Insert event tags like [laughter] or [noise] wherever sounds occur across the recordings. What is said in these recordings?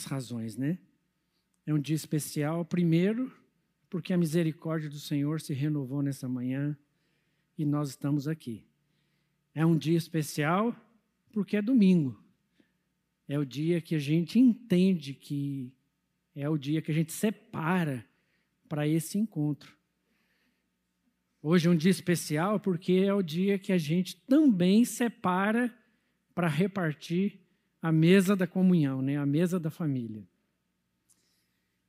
muitas razões, né? É um dia especial, primeiro, porque a misericórdia do Senhor se renovou nessa manhã e nós estamos aqui. É um dia especial porque é domingo. É o dia que a gente entende que é o dia que a gente separa para esse encontro. Hoje é um dia especial porque é o dia que a gente também separa para repartir a mesa da comunhão, né? a mesa da família.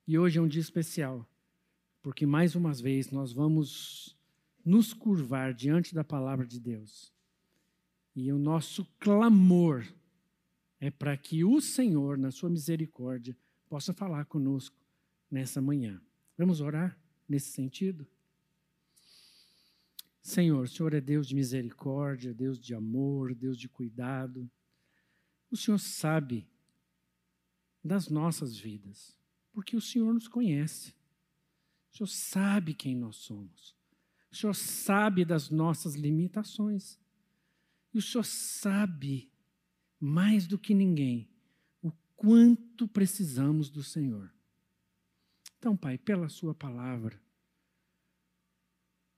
E hoje é um dia especial, porque mais uma vez nós vamos nos curvar diante da palavra de Deus. E o nosso clamor é para que o Senhor, na sua misericórdia, possa falar conosco nessa manhã. Vamos orar nesse sentido? Senhor, o Senhor é Deus de misericórdia, Deus de amor, Deus de cuidado. O Senhor sabe das nossas vidas, porque o Senhor nos conhece. O Senhor sabe quem nós somos. O Senhor sabe das nossas limitações. E o Senhor sabe, mais do que ninguém, o quanto precisamos do Senhor. Então, Pai, pela Sua palavra,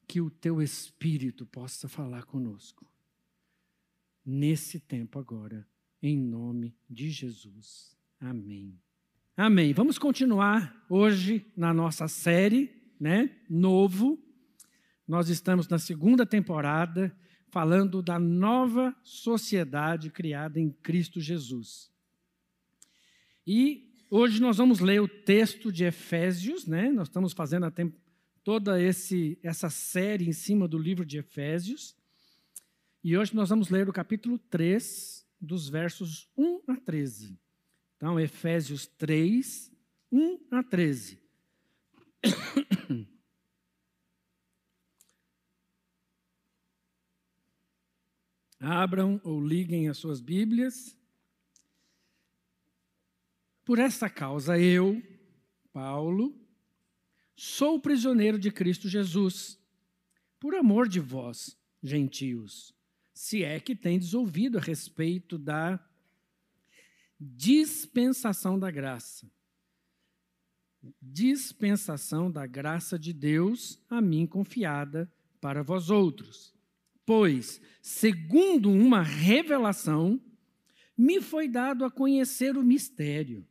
que o teu Espírito possa falar conosco. Nesse tempo agora, em nome de Jesus. Amém. Amém. Vamos continuar hoje na nossa série, né? Novo. Nós estamos na segunda temporada falando da nova sociedade criada em Cristo Jesus. E hoje nós vamos ler o texto de Efésios, né? Nós estamos fazendo a, toda esse, essa série em cima do livro de Efésios. E hoje nós vamos ler o capítulo 3, dos versos 1 a 13. Então, Efésios 3, 1 a 13. [coughs] Abram ou liguem as suas Bíblias. Por essa causa, eu, Paulo, Sou prisioneiro de Cristo Jesus, por amor de vós, gentios, se é que tendes ouvido a respeito da dispensação da graça. Dispensação da graça de Deus a mim confiada para vós outros. Pois, segundo uma revelação, me foi dado a conhecer o mistério,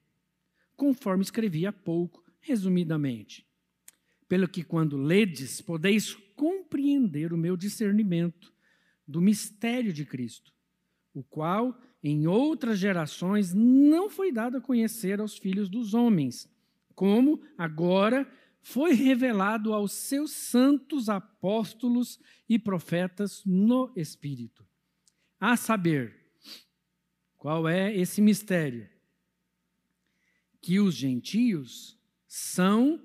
conforme escrevi há pouco, resumidamente pelo que, quando ledes, podeis compreender o meu discernimento do mistério de Cristo, o qual em outras gerações não foi dado a conhecer aos filhos dos homens, como agora foi revelado aos seus santos apóstolos e profetas no Espírito. A saber, qual é esse mistério? Que os gentios são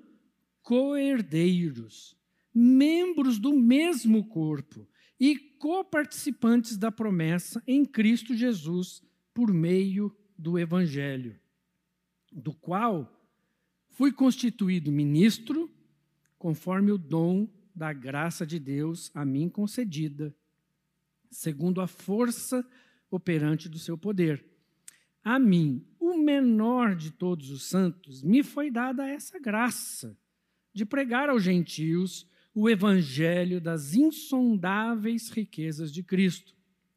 coerdeiros, membros do mesmo corpo e coparticipantes da promessa em Cristo Jesus por meio do Evangelho, do qual fui constituído ministro conforme o dom da graça de Deus a mim concedida, segundo a força operante do seu poder. A mim, o menor de todos os santos, me foi dada essa graça de pregar aos gentios o evangelho das insondáveis riquezas de Cristo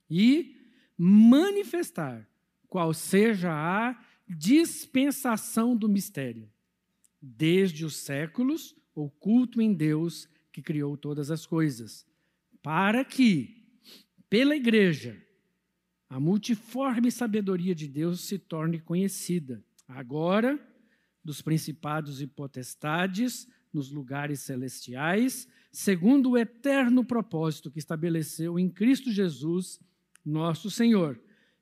e manifestar qual seja a dispensação do mistério, desde os séculos, oculto em Deus que criou todas as coisas, para que, pela igreja, a multiforme sabedoria de Deus se torne conhecida, agora dos principados e potestades, nos lugares celestiais, segundo o eterno propósito que estabeleceu em Cristo Jesus, nosso Senhor,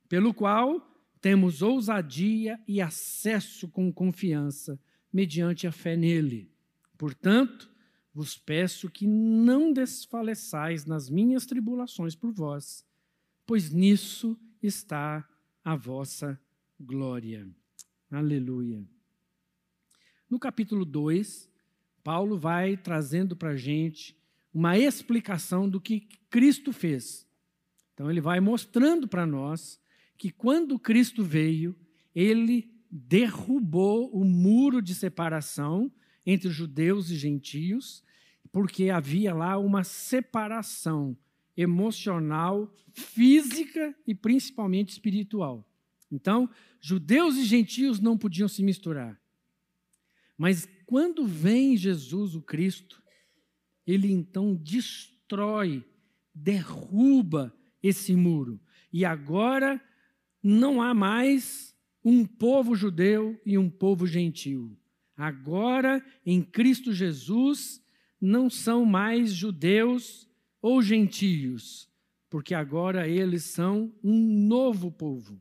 pelo qual temos ousadia e acesso com confiança, mediante a fé nele. Portanto, vos peço que não desfaleçais nas minhas tribulações por vós, pois nisso está a vossa glória. Aleluia. No capítulo 2, Paulo vai trazendo para a gente uma explicação do que Cristo fez. Então, ele vai mostrando para nós que quando Cristo veio, ele derrubou o muro de separação entre judeus e gentios, porque havia lá uma separação emocional, física e principalmente espiritual. Então, judeus e gentios não podiam se misturar. Mas quando vem Jesus, o Cristo, ele então destrói, derruba esse muro. E agora não há mais um povo judeu e um povo gentil. Agora, em Cristo Jesus, não são mais judeus ou gentios, porque agora eles são um novo povo,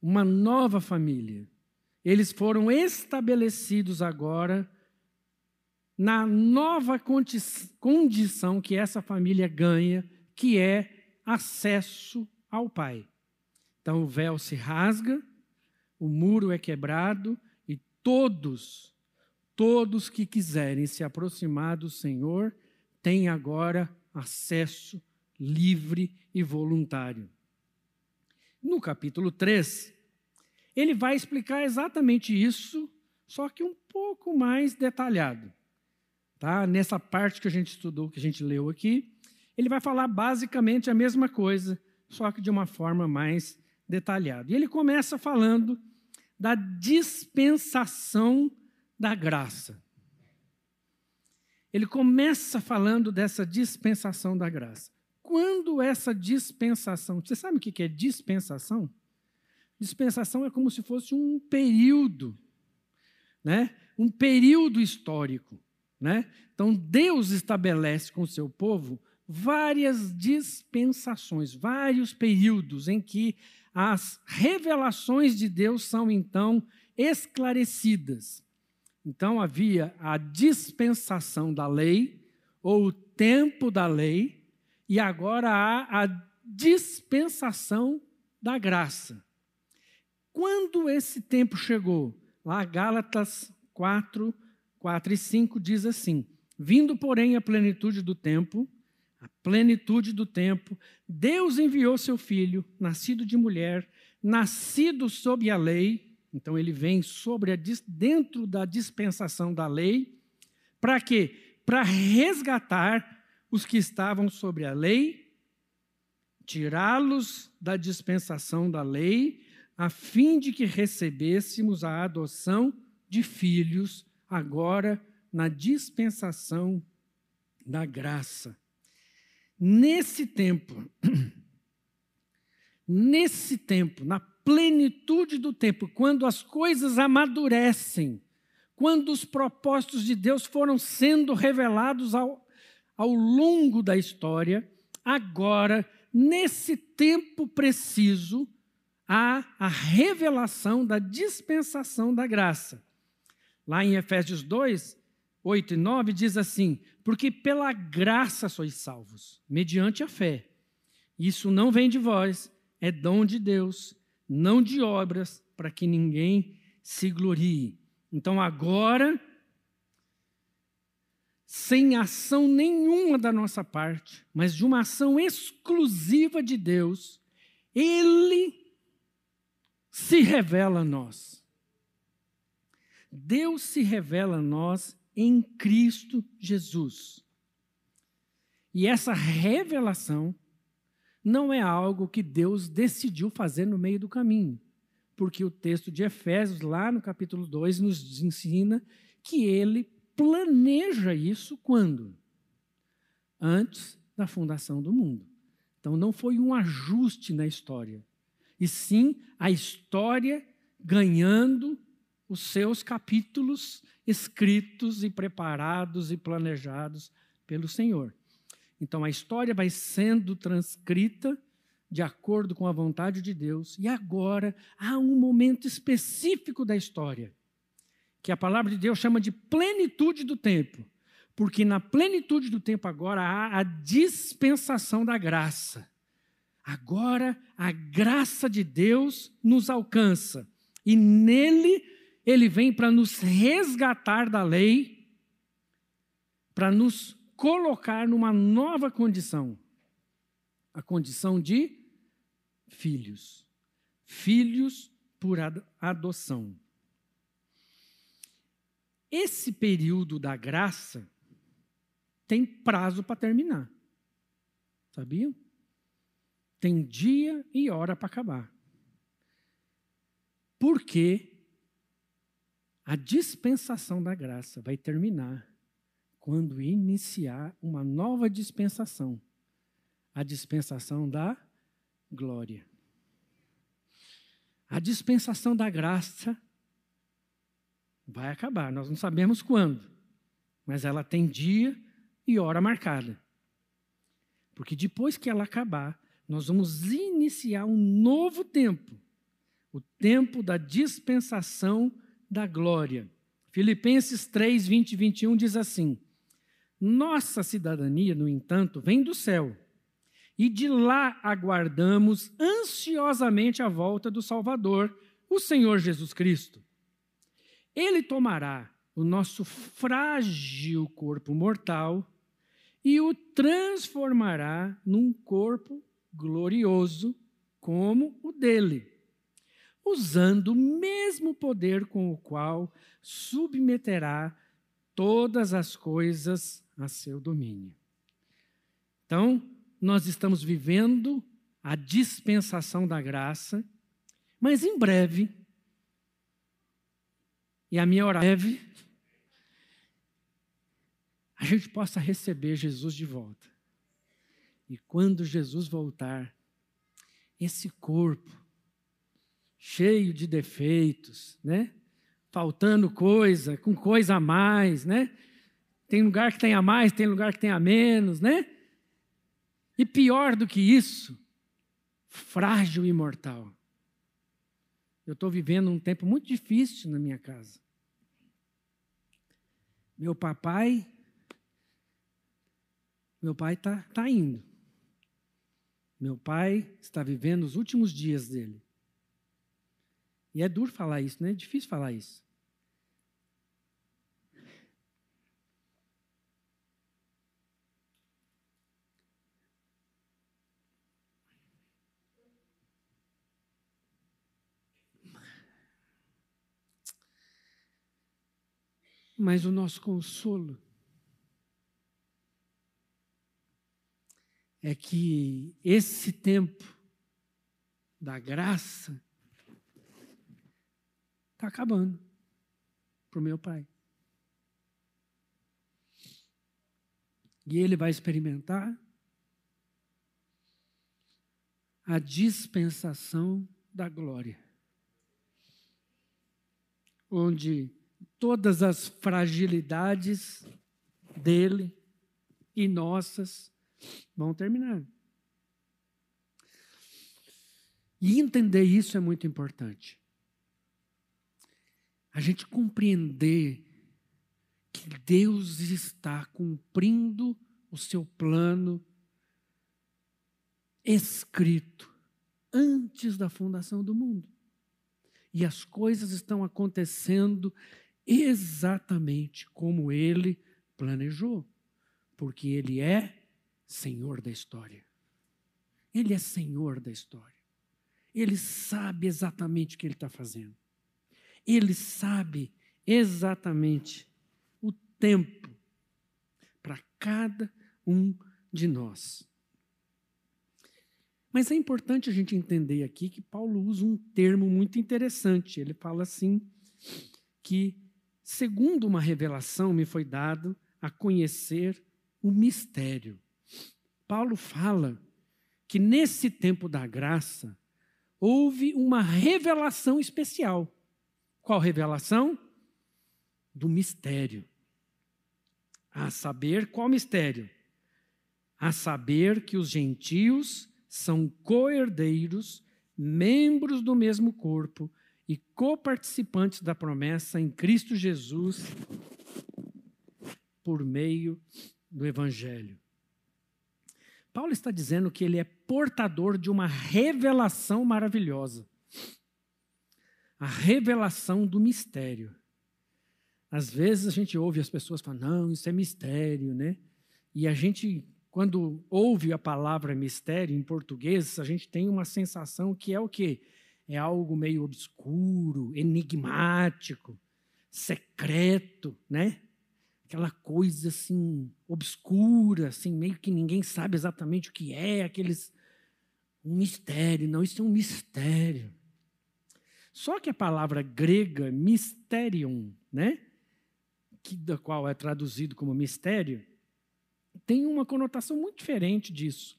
uma nova família. Eles foram estabelecidos agora na nova condição que essa família ganha, que é acesso ao Pai. Então o véu se rasga, o muro é quebrado e todos, todos que quiserem se aproximar do Senhor têm agora acesso livre e voluntário. No capítulo 3, ele vai explicar exatamente isso, só que um pouco mais detalhado. Tá? Nessa parte que a gente estudou, que a gente leu aqui, ele vai falar basicamente a mesma coisa, só que de uma forma mais detalhada. E ele começa falando da dispensação da graça. Ele começa falando dessa dispensação da graça. Quando essa dispensação, você sabe o que é dispensação? Dispensação é como se fosse um período, né? Um período histórico. Né? Então, Deus estabelece com o seu povo várias dispensações, vários períodos em que as revelações de Deus são então esclarecidas. Então havia a dispensação da lei, ou o tempo da lei, e agora há a dispensação da graça. Quando esse tempo chegou? Lá Gálatas 4, 4 e 5 diz assim: Vindo, porém, a plenitude do tempo, a plenitude do tempo, Deus enviou seu filho, nascido de mulher, nascido sob a lei, então ele vem sobre a, dentro da dispensação da lei, para quê? Para resgatar os que estavam sobre a lei, tirá-los da dispensação da lei, a fim de que recebêssemos a adoção de filhos agora na dispensação da graça. Nesse tempo, [clears throat] nesse tempo, na plenitude do tempo, quando as coisas amadurecem, quando os propósitos de Deus foram sendo revelados ao, ao longo da história, agora, nesse tempo preciso, há a revelação da dispensação da graça. Lá em Efésios 2, 8 e 9 diz assim: Porque pela graça sois salvos, mediante a fé. Isso não vem de vós, é dom de Deus, não de obras, para que ninguém se glorie. Então agora, sem ação nenhuma da nossa parte, mas de uma ação exclusiva de Deus, Ele se revela a nós. Deus se revela a nós em Cristo Jesus. E essa revelação não é algo que Deus decidiu fazer no meio do caminho, porque o texto de Efésios, lá no capítulo 2, nos ensina que ele planeja isso quando? Antes da fundação do mundo. Então não foi um ajuste na história, e sim a história ganhando os seus capítulos escritos e preparados e planejados pelo Senhor. Então a história vai sendo transcrita de acordo com a vontade de Deus, e agora há um momento específico da história, que a palavra de Deus chama de plenitude do tempo, porque na plenitude do tempo agora há a dispensação da graça. Agora a graça de Deus nos alcança, e nele ele vem para nos resgatar da lei, para nos colocar numa nova condição a condição de filhos. Filhos por adoção. Esse período da graça tem prazo para terminar. Sabiam? Tem dia e hora para acabar. Porque a dispensação da graça vai terminar quando iniciar uma nova dispensação a dispensação da glória. A dispensação da graça vai acabar, nós não sabemos quando, mas ela tem dia e hora marcada. Porque depois que ela acabar, nós vamos iniciar um novo tempo, o tempo da dispensação da glória. Filipenses 3, 20 e 21 diz assim: Nossa cidadania, no entanto, vem do céu, e de lá aguardamos ansiosamente a volta do Salvador, o Senhor Jesus Cristo. Ele tomará o nosso frágil corpo mortal e o transformará num corpo glorioso como o dele, usando o mesmo poder com o qual submeterá todas as coisas a seu domínio. Então, nós estamos vivendo a dispensação da graça, mas em breve, e a minha hora breve, a gente possa receber Jesus de volta. E quando Jesus voltar, esse corpo cheio de defeitos, né? Faltando coisa, com coisa a mais, né? Tem lugar que tem a mais, tem lugar que tem a menos, né? E pior do que isso, frágil e mortal. Eu estou vivendo um tempo muito difícil na minha casa. Meu papai, meu pai está tá indo. Meu pai está vivendo os últimos dias dele. E é duro falar isso, né? É difícil falar isso. Mas o nosso consolo é que esse tempo da graça está acabando para o meu pai. E ele vai experimentar a dispensação da glória, onde todas as fragilidades dele e nossas vão terminar. E entender isso é muito importante. A gente compreender que Deus está cumprindo o seu plano escrito antes da fundação do mundo. E as coisas estão acontecendo exatamente como ele planejou, porque ele é Senhor da história. Ele é Senhor da história. Ele sabe exatamente o que ele está fazendo. Ele sabe exatamente o tempo para cada um de nós. Mas é importante a gente entender aqui que Paulo usa um termo muito interessante. Ele fala assim que segundo uma revelação me foi dado a conhecer o mistério Paulo fala que nesse tempo da graça houve uma revelação especial. Qual revelação? Do mistério. A saber, qual mistério? A saber que os gentios são coerdeiros, membros do mesmo corpo e coparticipantes da promessa em Cristo Jesus por meio do Evangelho. Paulo está dizendo que ele é portador de uma revelação maravilhosa. A revelação do mistério. Às vezes a gente ouve as pessoas falando, não, isso é mistério, né? E a gente quando ouve a palavra mistério em português, a gente tem uma sensação que é o quê? É algo meio obscuro, enigmático, secreto, né? Aquela coisa assim obscura, assim meio que ninguém sabe exatamente o que é, aqueles um mistério. Não, isso é um mistério. Só que a palavra grega mysterion, né? Que, da qual é traduzido como mistério, tem uma conotação muito diferente disso.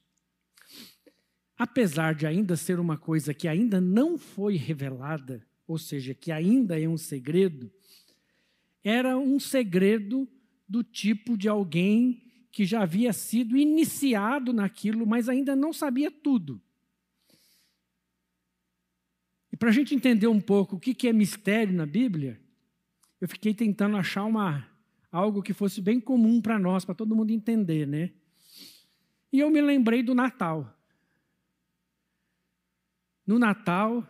Apesar de ainda ser uma coisa que ainda não foi revelada, ou seja, que ainda é um segredo, era um segredo do tipo de alguém que já havia sido iniciado naquilo, mas ainda não sabia tudo. E para a gente entender um pouco o que é mistério na Bíblia, eu fiquei tentando achar uma, algo que fosse bem comum para nós, para todo mundo entender, né? E eu me lembrei do Natal. No Natal,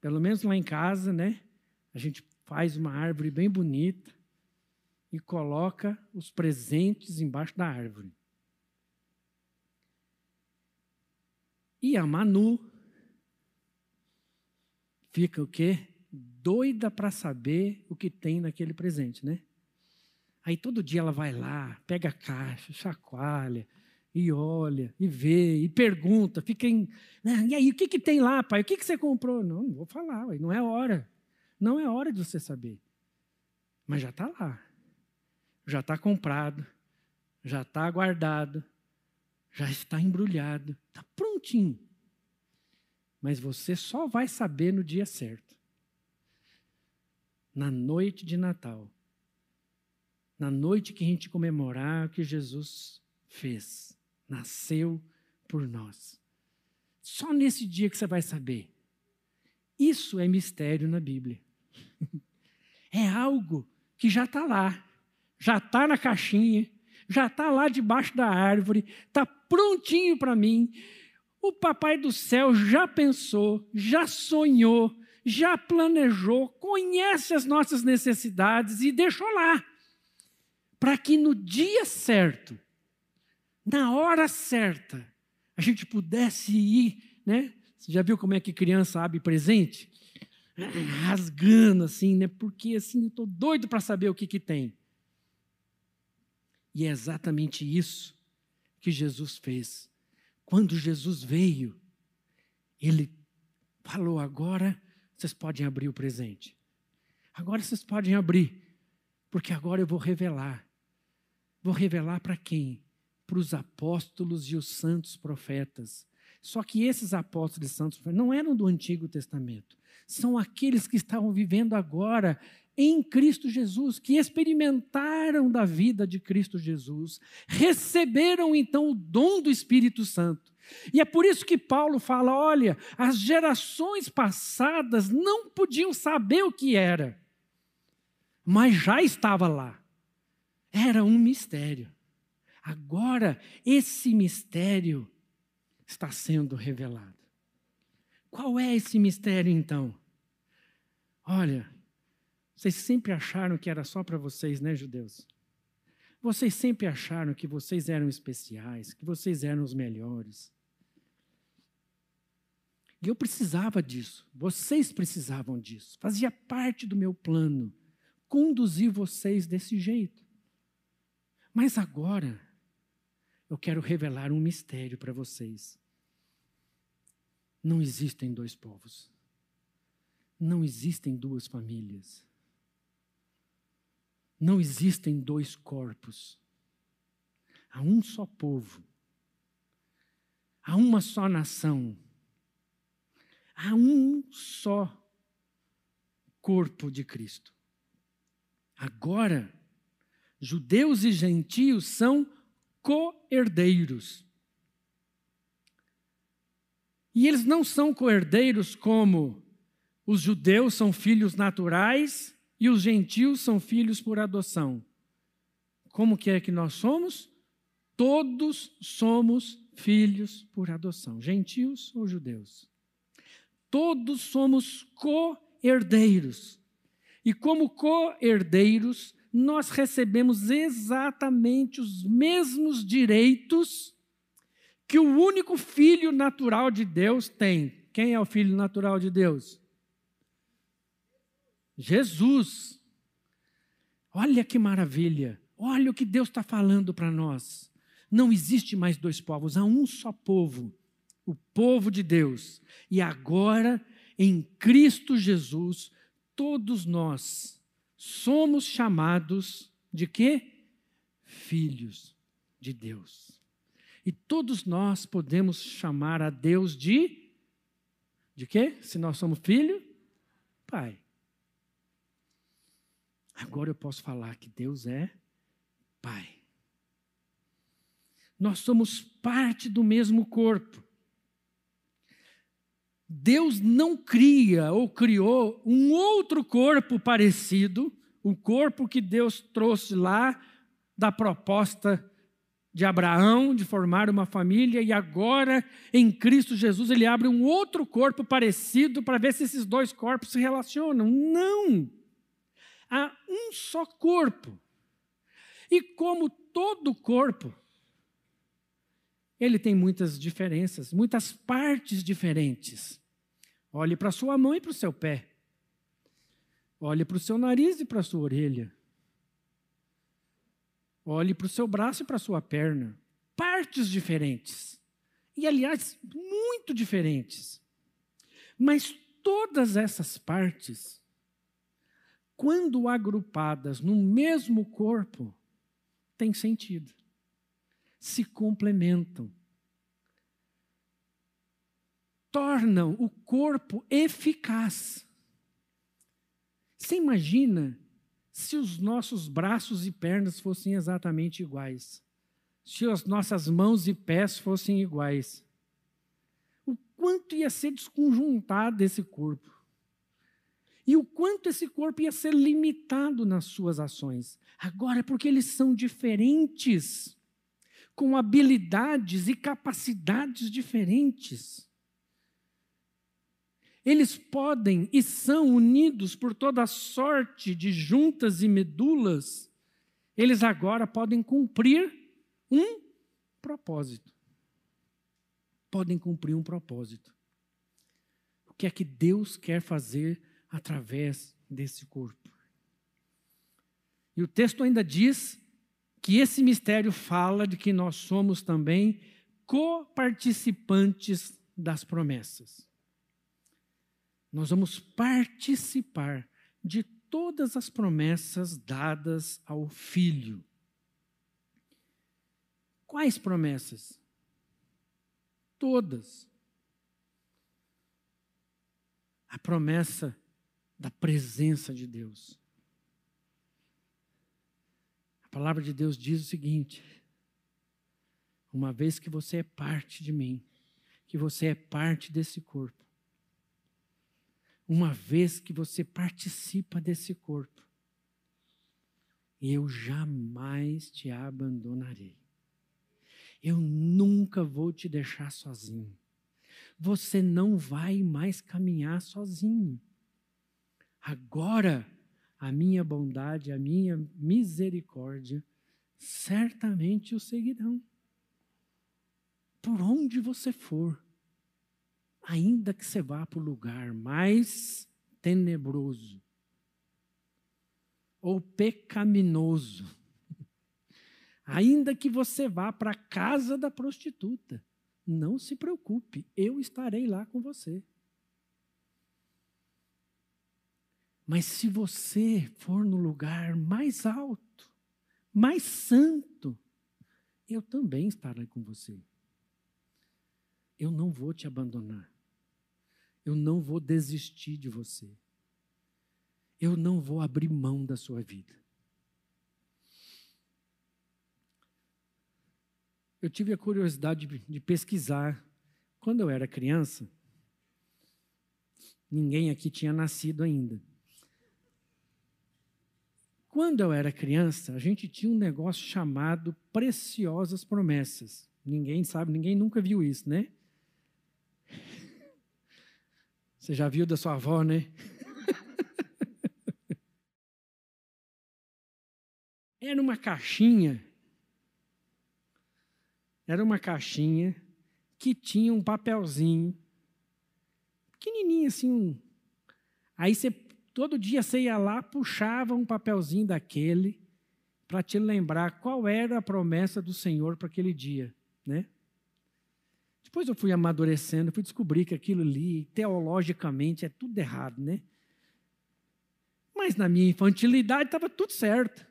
pelo menos lá em casa, né? A gente faz uma árvore bem bonita e coloca os presentes embaixo da árvore. E a Manu fica o quê? Doida para saber o que tem naquele presente, né? Aí todo dia ela vai lá, pega a caixa, chacoalha, e olha, e vê, e pergunta, fica em. Né? E aí, o que, que tem lá, pai? O que, que você comprou? Não, não vou falar, não é hora. Não é hora de você saber. Mas já está lá. Já está comprado, já está guardado, já está embrulhado, está prontinho. Mas você só vai saber no dia certo. Na noite de Natal na noite que a gente comemorar o que Jesus fez, nasceu por nós. Só nesse dia que você vai saber. Isso é mistério na Bíblia. [laughs] É algo que já está lá, já está na caixinha, já está lá debaixo da árvore, está prontinho para mim. O Papai do Céu já pensou, já sonhou, já planejou, conhece as nossas necessidades e deixou lá para que no dia certo, na hora certa, a gente pudesse ir, né? Você já viu como é que criança abre presente? Rasgando assim, né? Porque assim, eu estou doido para saber o que, que tem. E é exatamente isso que Jesus fez. Quando Jesus veio, ele falou: agora vocês podem abrir o presente. Agora vocês podem abrir, porque agora eu vou revelar Vou revelar para quem? Para os apóstolos e os santos profetas. Só que esses apóstolos e santos profetas não eram do Antigo Testamento. São aqueles que estavam vivendo agora em Cristo Jesus, que experimentaram da vida de Cristo Jesus, receberam então o dom do Espírito Santo. E é por isso que Paulo fala: olha, as gerações passadas não podiam saber o que era, mas já estava lá. Era um mistério. Agora, esse mistério está sendo revelado. Qual é esse mistério, então? Olha, vocês sempre acharam que era só para vocês, né, judeus? Vocês sempre acharam que vocês eram especiais, que vocês eram os melhores. E eu precisava disso, vocês precisavam disso. Fazia parte do meu plano conduzir vocês desse jeito. Mas agora, eu quero revelar um mistério para vocês. Não existem dois povos. Não existem duas famílias. Não existem dois corpos. Há um só povo. Há uma só nação. Há um só corpo de Cristo. Agora, judeus e gentios são co-herdeiros. E eles não são co-herdeiros como os judeus são filhos naturais e os gentios são filhos por adoção. Como que é que nós somos? Todos somos filhos por adoção, gentios ou judeus. Todos somos co-herdeiros. E como co-herdeiros, nós recebemos exatamente os mesmos direitos que o único filho natural de Deus tem. Quem é o filho natural de Deus? Jesus. Olha que maravilha. Olha o que Deus está falando para nós. Não existe mais dois povos, há um só povo, o povo de Deus. E agora, em Cristo Jesus, todos nós somos chamados de quê? Filhos de Deus. E todos nós podemos chamar a Deus de de quê? Se nós somos filho, pai. Agora eu posso falar que Deus é pai. Nós somos parte do mesmo corpo. Deus não cria ou criou um outro corpo parecido, o corpo que Deus trouxe lá da proposta de Abraão de formar uma família e agora em Cristo Jesus ele abre um outro corpo parecido para ver se esses dois corpos se relacionam. Não! Há um só corpo. E como todo corpo, ele tem muitas diferenças, muitas partes diferentes. Olhe para sua mão e para o seu pé. Olhe para o seu nariz e para a sua orelha. Olhe para o seu braço e para a sua perna. Partes diferentes. E, aliás, muito diferentes. Mas todas essas partes, quando agrupadas no mesmo corpo, têm sentido. Se complementam tornam o corpo eficaz. Você imagina se os nossos braços e pernas fossem exatamente iguais? Se as nossas mãos e pés fossem iguais? O quanto ia ser desconjuntado esse corpo? E o quanto esse corpo ia ser limitado nas suas ações? Agora, porque eles são diferentes, com habilidades e capacidades diferentes. Eles podem e são unidos por toda sorte de juntas e medulas. Eles agora podem cumprir um propósito. Podem cumprir um propósito. O que é que Deus quer fazer através desse corpo? E o texto ainda diz que esse mistério fala de que nós somos também coparticipantes das promessas nós vamos participar de todas as promessas dadas ao Filho. Quais promessas? Todas. A promessa da presença de Deus. A palavra de Deus diz o seguinte: uma vez que você é parte de mim, que você é parte desse corpo, uma vez que você participa desse corpo, eu jamais te abandonarei. Eu nunca vou te deixar sozinho. Você não vai mais caminhar sozinho. Agora, a minha bondade, a minha misericórdia, certamente o seguirão. Por onde você for ainda que você vá para o lugar mais tenebroso ou pecaminoso, [laughs] ainda que você vá para a casa da prostituta, não se preocupe, eu estarei lá com você. Mas se você for no lugar mais alto, mais santo, eu também estarei com você. Eu não vou te abandonar. Eu não vou desistir de você. Eu não vou abrir mão da sua vida. Eu tive a curiosidade de, pesquisar. Quando eu era criança, ninguém aqui tinha nascido ainda. Quando eu era criança, a gente tinha um negócio chamado Preciosas Promessas. Ninguém sabe, ninguém nunca viu isso, né? [laughs] Você já viu da sua avó, né? [laughs] uma caixinha. Era uma caixinha que tinha um papelzinho pequenininho assim. Aí você todo dia você ia lá, puxava um papelzinho daquele para te lembrar qual era a promessa do Senhor para aquele dia, né? Depois eu fui amadurecendo, fui descobrir que aquilo ali, teologicamente, é tudo errado, né? Mas na minha infantilidade estava tudo certo.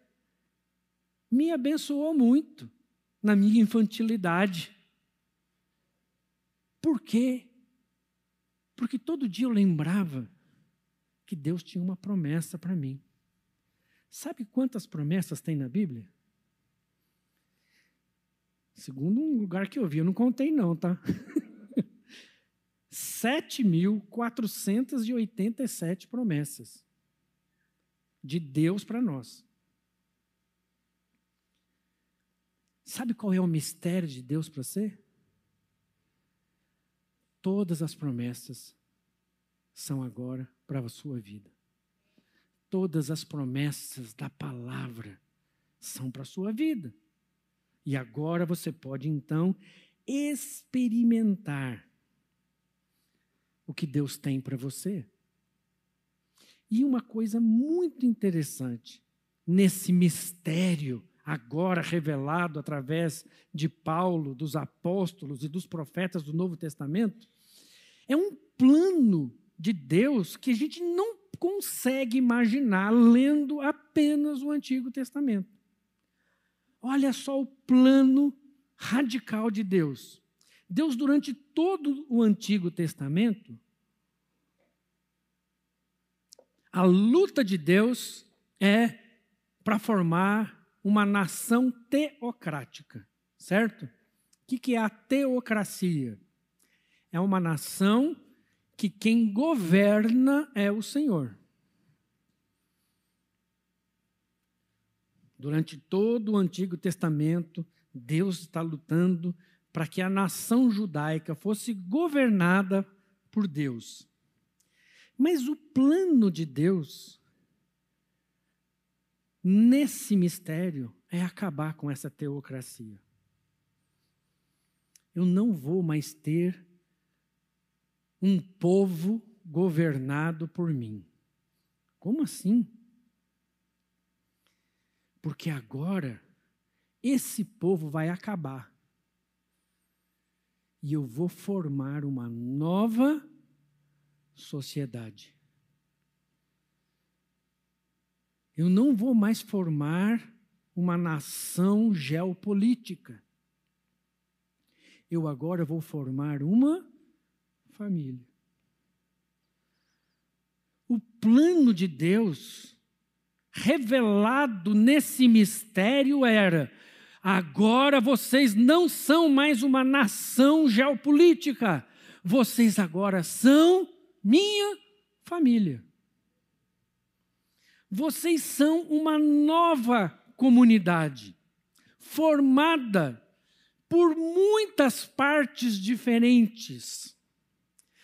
Me abençoou muito na minha infantilidade. Por quê? Porque todo dia eu lembrava que Deus tinha uma promessa para mim. Sabe quantas promessas tem na Bíblia? Segundo um lugar que eu vi, eu não contei não, tá? [laughs] 7.487 promessas de Deus para nós. Sabe qual é o mistério de Deus para você? Todas as promessas são agora para a sua vida. Todas as promessas da palavra são para a sua vida. E agora você pode então experimentar o que Deus tem para você. E uma coisa muito interessante nesse mistério agora revelado através de Paulo, dos apóstolos e dos profetas do Novo Testamento, é um plano de Deus que a gente não consegue imaginar lendo apenas o Antigo Testamento. Olha só o plano radical de Deus. Deus, durante todo o Antigo Testamento, a luta de Deus é para formar uma nação teocrática, certo? O que é a teocracia? É uma nação que quem governa é o Senhor. Durante todo o Antigo Testamento, Deus está lutando para que a nação judaica fosse governada por Deus. Mas o plano de Deus nesse mistério é acabar com essa teocracia. Eu não vou mais ter um povo governado por mim. Como assim? Porque agora esse povo vai acabar. E eu vou formar uma nova sociedade. Eu não vou mais formar uma nação geopolítica. Eu agora vou formar uma família. O plano de Deus, revelado nesse mistério, era: agora vocês não são mais uma nação geopolítica, vocês agora são minha família. Vocês são uma nova comunidade, formada por muitas partes diferentes,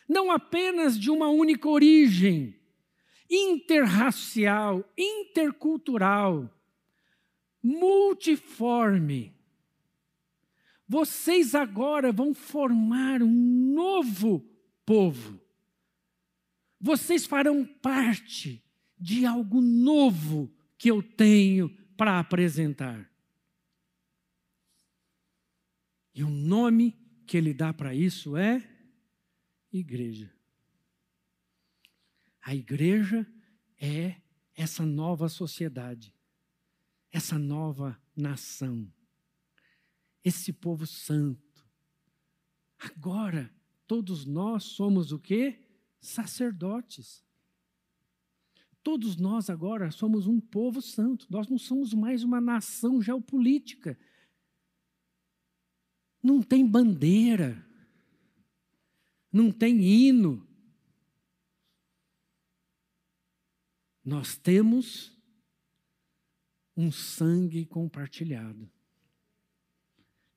não apenas de uma única origem, interracial, intercultural, multiforme. Vocês agora vão formar um novo povo. Vocês farão parte de algo novo que eu tenho para apresentar. E o nome que ele dá para isso é igreja. A igreja é essa nova sociedade, essa nova nação, esse povo santo. Agora, todos nós somos o quê? Sacerdotes. Todos nós agora somos um povo santo, nós não somos mais uma nação geopolítica. Não tem bandeira, não tem hino. Nós temos um sangue compartilhado,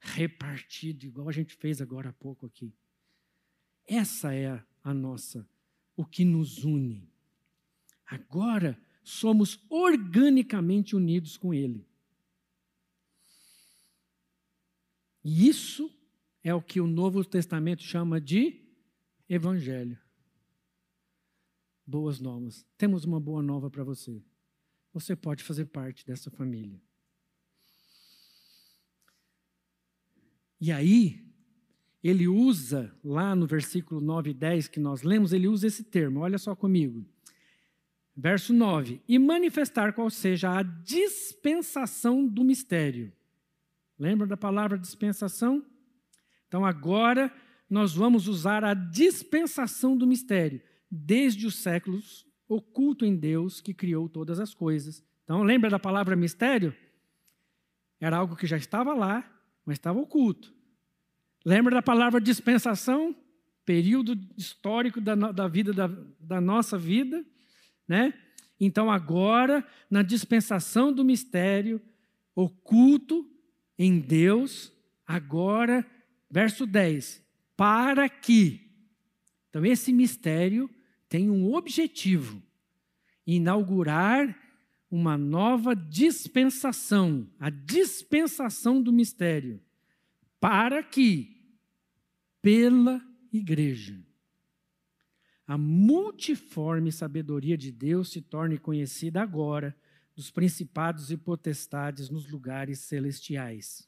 repartido, igual a gente fez agora há pouco aqui. Essa é a, nossa, o que nos une. Agora somos organicamente unidos com Ele. E isso é o que o Novo Testamento chama de Evangelho. Boas novas. Temos uma boa nova para você. Você pode fazer parte dessa família. E aí, ele usa, lá no versículo 9 e 10 que nós lemos, ele usa esse termo, olha só comigo. Verso 9: E manifestar qual seja a dispensação do mistério. Lembra da palavra dispensação? Então agora nós vamos usar a dispensação do mistério, desde os séculos, oculto em Deus que criou todas as coisas. Então lembra da palavra mistério? Era algo que já estava lá, mas estava oculto. Lembra da palavra dispensação? Período histórico da, da vida da, da nossa vida, né? Então agora, na dispensação do mistério oculto em Deus, agora, verso 10, para que. Então esse mistério tem um objetivo: inaugurar uma nova dispensação, a dispensação do mistério, para que, pela igreja, a multiforme sabedoria de Deus se torne conhecida agora dos principados e potestades nos lugares celestiais.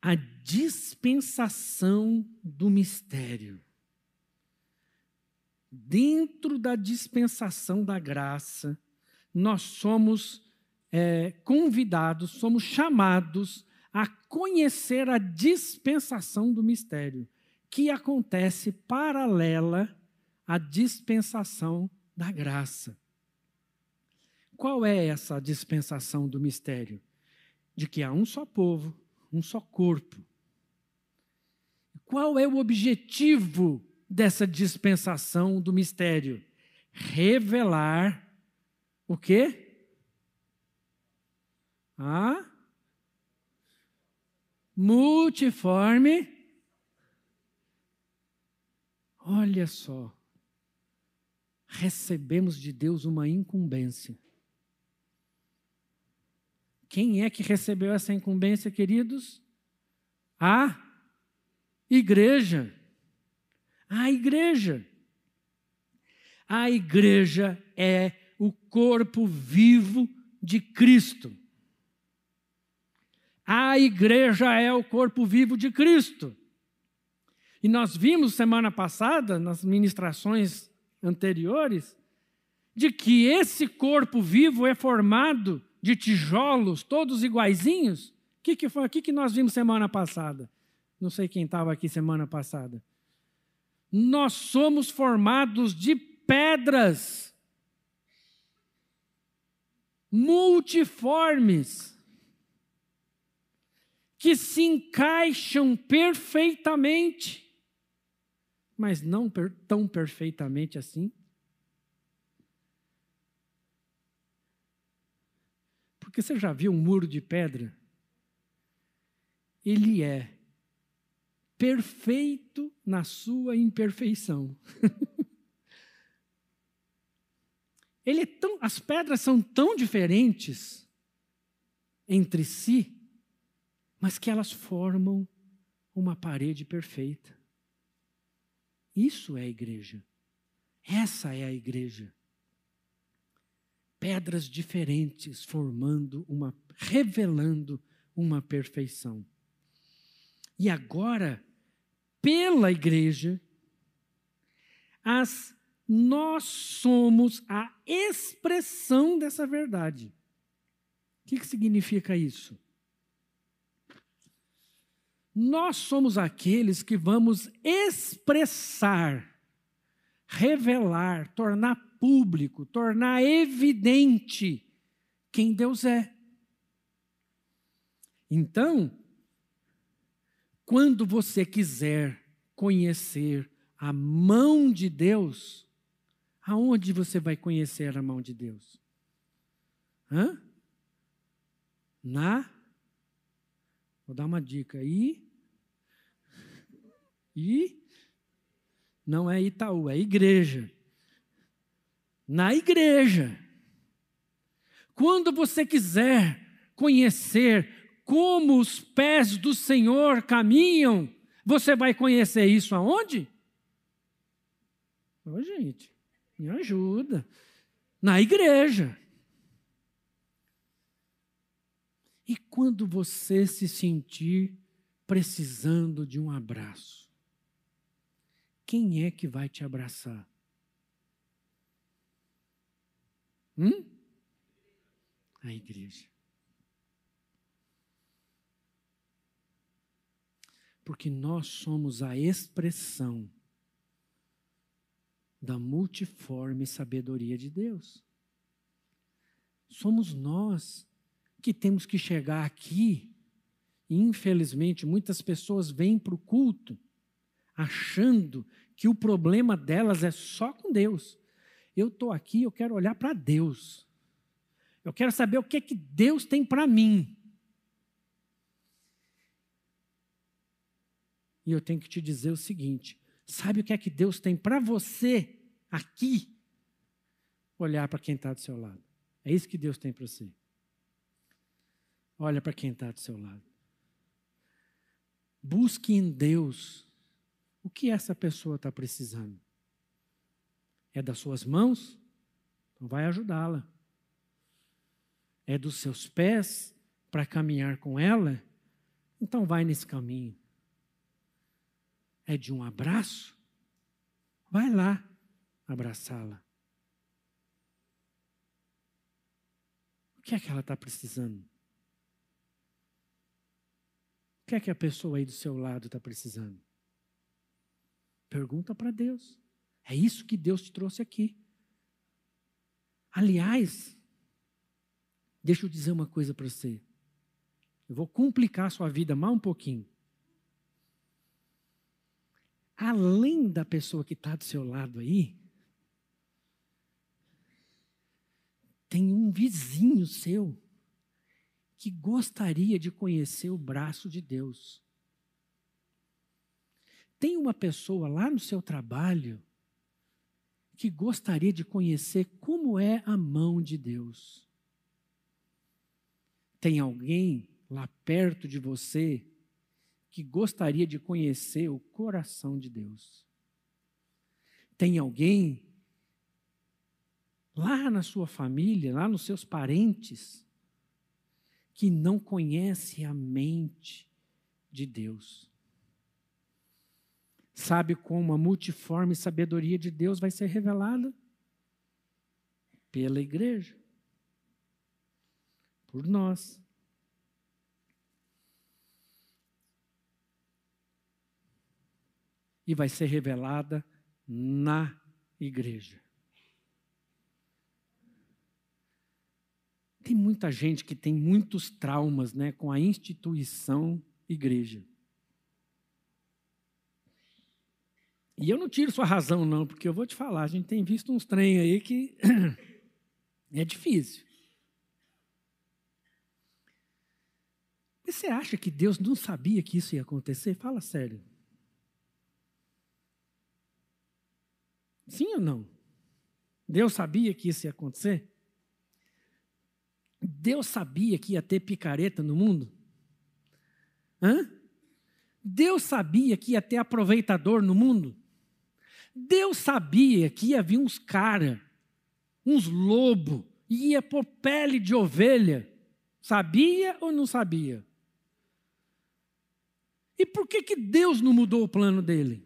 A dispensação do mistério. Dentro da dispensação da graça, nós somos é, convidados, somos chamados a conhecer a dispensação do mistério, que acontece paralela à dispensação da graça. Qual é essa dispensação do mistério? De que há um só povo, um só corpo. Qual é o objetivo dessa dispensação do mistério? Revelar o quê? A multiforme. Olha só. Recebemos de Deus uma incumbência. Quem é que recebeu essa incumbência, queridos? A igreja. A igreja. A igreja é o corpo vivo de Cristo. A igreja é o corpo vivo de Cristo. E nós vimos semana passada, nas ministrações anteriores, de que esse corpo vivo é formado de tijolos, todos iguaizinhos. O que, que foi aqui que nós vimos semana passada? Não sei quem estava aqui semana passada. Nós somos formados de pedras multiformes, que se encaixam perfeitamente, mas não tão perfeitamente assim. Porque você já viu um muro de pedra? Ele é perfeito na sua imperfeição. [laughs] Ele é tão, as pedras são tão diferentes entre si, mas que elas formam uma parede perfeita. Isso é a igreja. Essa é a igreja. Pedras diferentes formando uma, revelando uma perfeição. E agora, pela igreja, as nós somos a expressão dessa verdade. O que, que significa isso? Nós somos aqueles que vamos expressar, revelar, tornar público, tornar evidente quem Deus é. Então, quando você quiser conhecer a mão de Deus, Aonde você vai conhecer a mão de Deus? Hã? Na. Vou dar uma dica aí. E. Não é Itaú, é igreja. Na igreja. Quando você quiser conhecer como os pés do Senhor caminham, você vai conhecer isso aonde? Ô, oh, gente, me ajuda. Na igreja. E quando você se sentir precisando de um abraço, quem é que vai te abraçar? Hum? A igreja. Porque nós somos a expressão da multiforme sabedoria de Deus. Somos nós que temos que chegar aqui. E, infelizmente, muitas pessoas vêm para o culto achando que o problema delas é só com Deus. Eu estou aqui, eu quero olhar para Deus. Eu quero saber o que é que Deus tem para mim. E eu tenho que te dizer o seguinte: sabe o que é que Deus tem para você aqui? Olhar para quem está do seu lado. É isso que Deus tem para você. Olha para quem está do seu lado. Busque em Deus o que essa pessoa está precisando. É das suas mãos? Então vai ajudá-la. É dos seus pés para caminhar com ela? Então vai nesse caminho. É de um abraço? Vai lá abraçá-la. O que é que ela está precisando? que é que a pessoa aí do seu lado está precisando? Pergunta para Deus. É isso que Deus te trouxe aqui. Aliás, deixa eu dizer uma coisa para você. Eu vou complicar a sua vida mais um pouquinho. Além da pessoa que está do seu lado aí, tem um vizinho seu que gostaria de conhecer o braço de Deus. Tem uma pessoa lá no seu trabalho que gostaria de conhecer como é a mão de Deus. Tem alguém lá perto de você que gostaria de conhecer o coração de Deus. Tem alguém lá na sua família, lá nos seus parentes, que não conhece a mente de Deus. Sabe como a multiforme sabedoria de Deus vai ser revelada? Pela igreja. Por nós. E vai ser revelada na igreja. Tem muita gente que tem muitos traumas né, com a instituição igreja. E eu não tiro sua razão, não, porque eu vou te falar, a gente tem visto uns trem aí que [clears throat] é difícil. Mas você acha que Deus não sabia que isso ia acontecer? Fala sério. Sim ou não? Deus sabia que isso ia acontecer? Deus sabia que ia ter picareta no mundo? Hã? Deus sabia que ia ter aproveitador no mundo? Deus sabia que ia vir uns cara, uns lobo, ia pôr pele de ovelha. Sabia ou não sabia? E por que, que Deus não mudou o plano dele?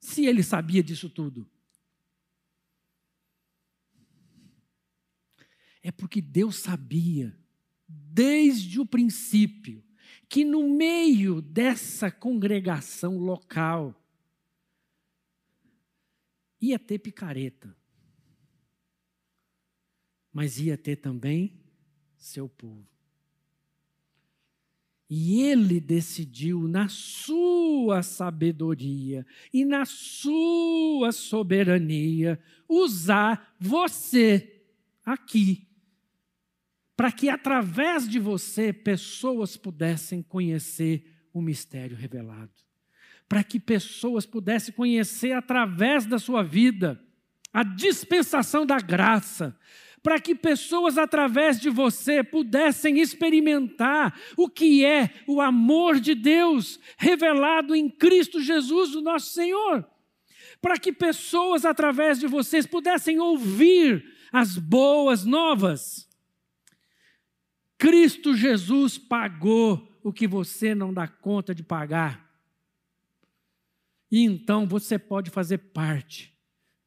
Se ele sabia disso tudo. É porque Deus sabia, desde o princípio, que no meio dessa congregação local ia ter picareta, mas ia ter também seu povo. E ele decidiu, na sua sabedoria e na sua soberania, usar você aqui para que através de você pessoas pudessem conhecer o mistério revelado, para que pessoas pudessem conhecer através da sua vida a dispensação da graça, para que pessoas através de você pudessem experimentar o que é o amor de Deus revelado em Cristo Jesus, o nosso Senhor. Para que pessoas através de vocês pudessem ouvir as boas novas. Cristo Jesus pagou o que você não dá conta de pagar. E então você pode fazer parte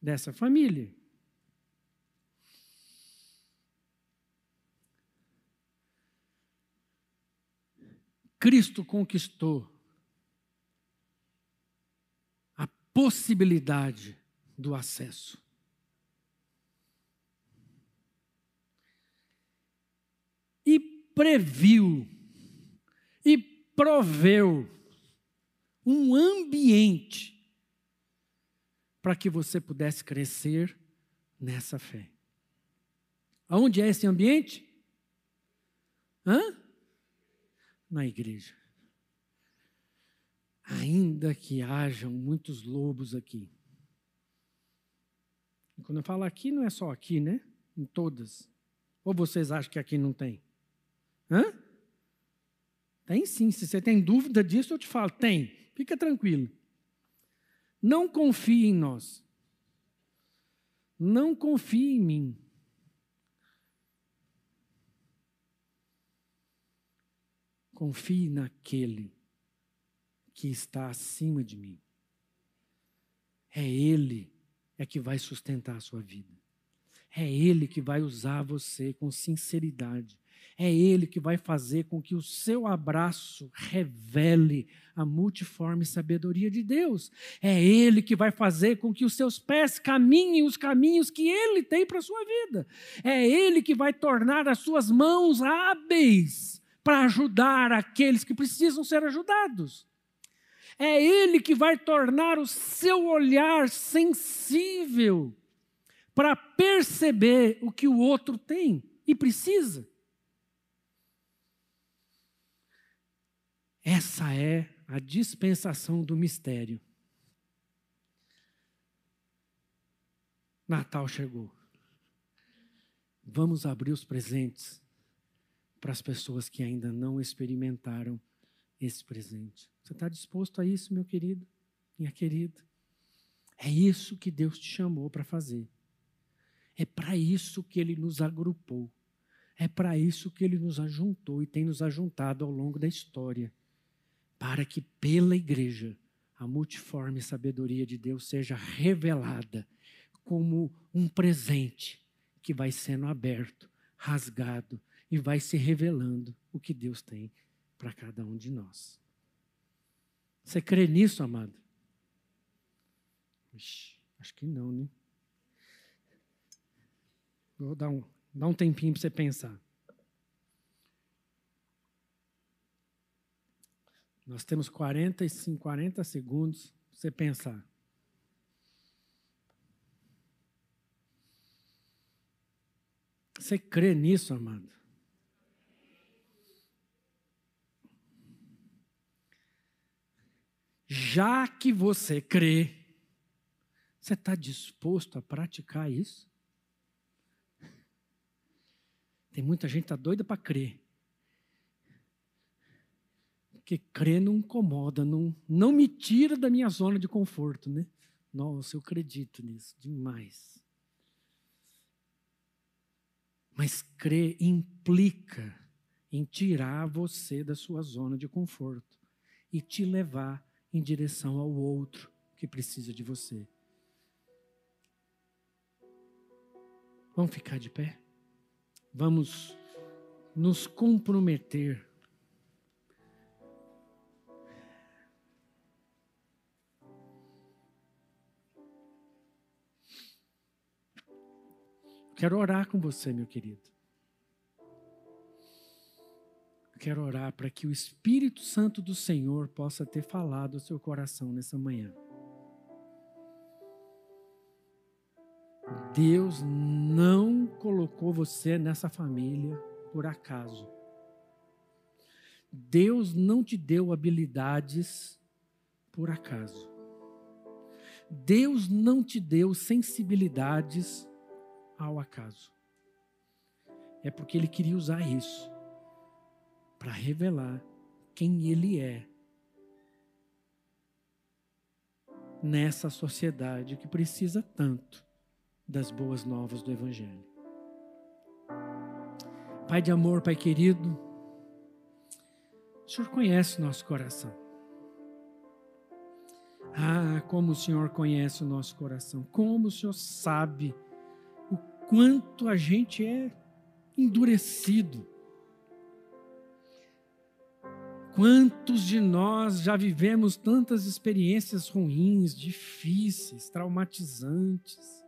dessa família. Cristo conquistou a possibilidade do acesso. E previu e proveu um ambiente para que você pudesse crescer nessa fé. Aonde é esse ambiente? Hã? Na igreja. Ainda que hajam muitos lobos aqui. E quando eu falo aqui, não é só aqui, né? Em todas. Ou vocês acham que aqui não tem? Hã? Tem sim. Se você tem dúvida disso, eu te falo. Tem. Fica tranquilo. Não confie em nós. Não confie em mim. Confie naquele que está acima de mim. É Ele é que vai sustentar a sua vida. É Ele que vai usar você com sinceridade. É Ele que vai fazer com que o seu abraço revele a multiforme sabedoria de Deus. É Ele que vai fazer com que os seus pés caminhem os caminhos que Ele tem para a sua vida. É Ele que vai tornar as suas mãos hábeis para ajudar aqueles que precisam ser ajudados. É Ele que vai tornar o seu olhar sensível para perceber o que o outro tem e precisa. Essa é a dispensação do mistério. Natal chegou. Vamos abrir os presentes para as pessoas que ainda não experimentaram esse presente. Você está disposto a isso, meu querido, minha querida? É isso que Deus te chamou para fazer. É para isso que Ele nos agrupou. É para isso que Ele nos ajuntou e tem nos ajuntado ao longo da história para que pela igreja a multiforme sabedoria de Deus seja revelada como um presente que vai sendo aberto, rasgado e vai se revelando o que Deus tem para cada um de nós. Você crê nisso, amado? Ixi, acho que não, né? Vou dar um, dar um tempinho para você pensar. Nós temos 45, 40 segundos para você pensar. Você crê nisso, amado? Já que você crê, você está disposto a praticar isso? Tem muita gente que está doida para crer. Porque crer não incomoda, não, não me tira da minha zona de conforto, né? Nossa, eu acredito nisso demais. Mas crer implica em tirar você da sua zona de conforto e te levar em direção ao outro que precisa de você. Vamos ficar de pé? Vamos nos comprometer Quero orar com você, meu querido. Quero orar para que o Espírito Santo do Senhor possa ter falado ao seu coração nessa manhã. Deus não colocou você nessa família por acaso. Deus não te deu habilidades por acaso. Deus não te deu sensibilidades ao acaso. é porque ele queria usar isso para revelar quem ele é nessa sociedade que precisa tanto das boas novas do Evangelho. Pai de amor, Pai querido, o Senhor conhece o nosso coração. Ah, como o Senhor conhece o nosso coração, como o Senhor sabe quanto a gente é endurecido. Quantos de nós já vivemos tantas experiências ruins, difíceis, traumatizantes?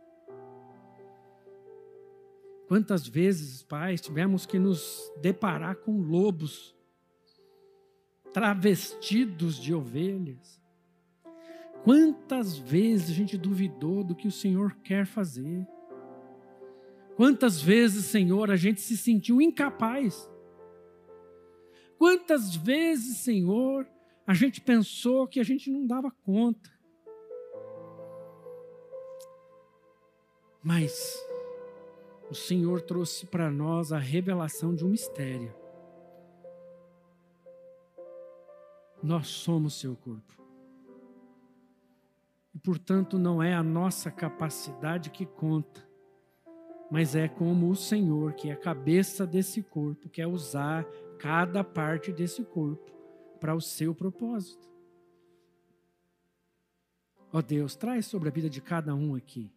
Quantas vezes, pais, tivemos que nos deparar com lobos travestidos de ovelhas? Quantas vezes a gente duvidou do que o Senhor quer fazer? Quantas vezes, Senhor, a gente se sentiu incapaz? Quantas vezes, Senhor, a gente pensou que a gente não dava conta? Mas o Senhor trouxe para nós a revelação de um mistério. Nós somos seu corpo. E, portanto, não é a nossa capacidade que conta, mas é como o Senhor, que é a cabeça desse corpo, quer usar cada parte desse corpo para o seu propósito. Ó oh Deus, traz sobre a vida de cada um aqui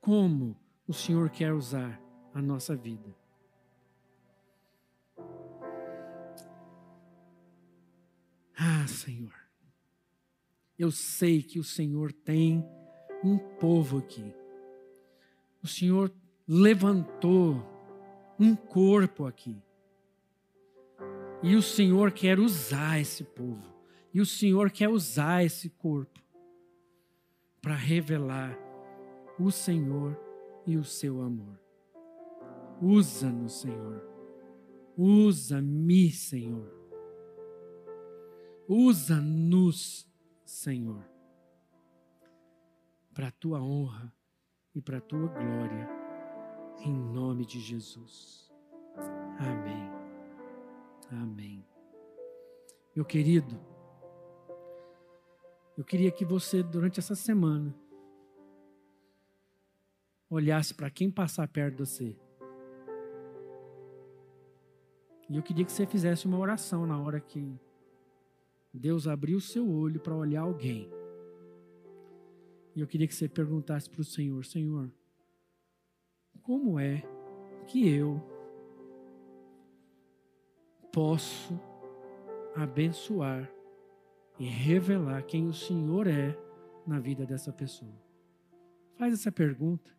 como o Senhor quer usar a nossa vida. Ah, Senhor, eu sei que o Senhor tem um povo aqui. O Senhor levantou um corpo aqui. E o Senhor quer usar esse povo. E o Senhor quer usar esse corpo para revelar o Senhor e o seu amor. Usa-nos, Senhor. Usa-me, Senhor. Usa-nos, Senhor, para a tua honra e para a tua glória, em nome de Jesus. Amém. Amém. Meu querido, eu queria que você, durante essa semana, olhasse para quem passar perto de você. E eu queria que você fizesse uma oração na hora que Deus abriu o seu olho para olhar alguém. E eu queria que você perguntasse para o Senhor: Senhor, como é que eu posso abençoar e revelar quem o Senhor é na vida dessa pessoa? Faz essa pergunta.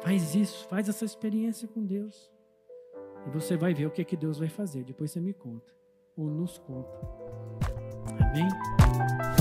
Faz isso, faz essa experiência com Deus. E você vai ver o que, que Deus vai fazer. Depois você me conta ou nos conta. Amém?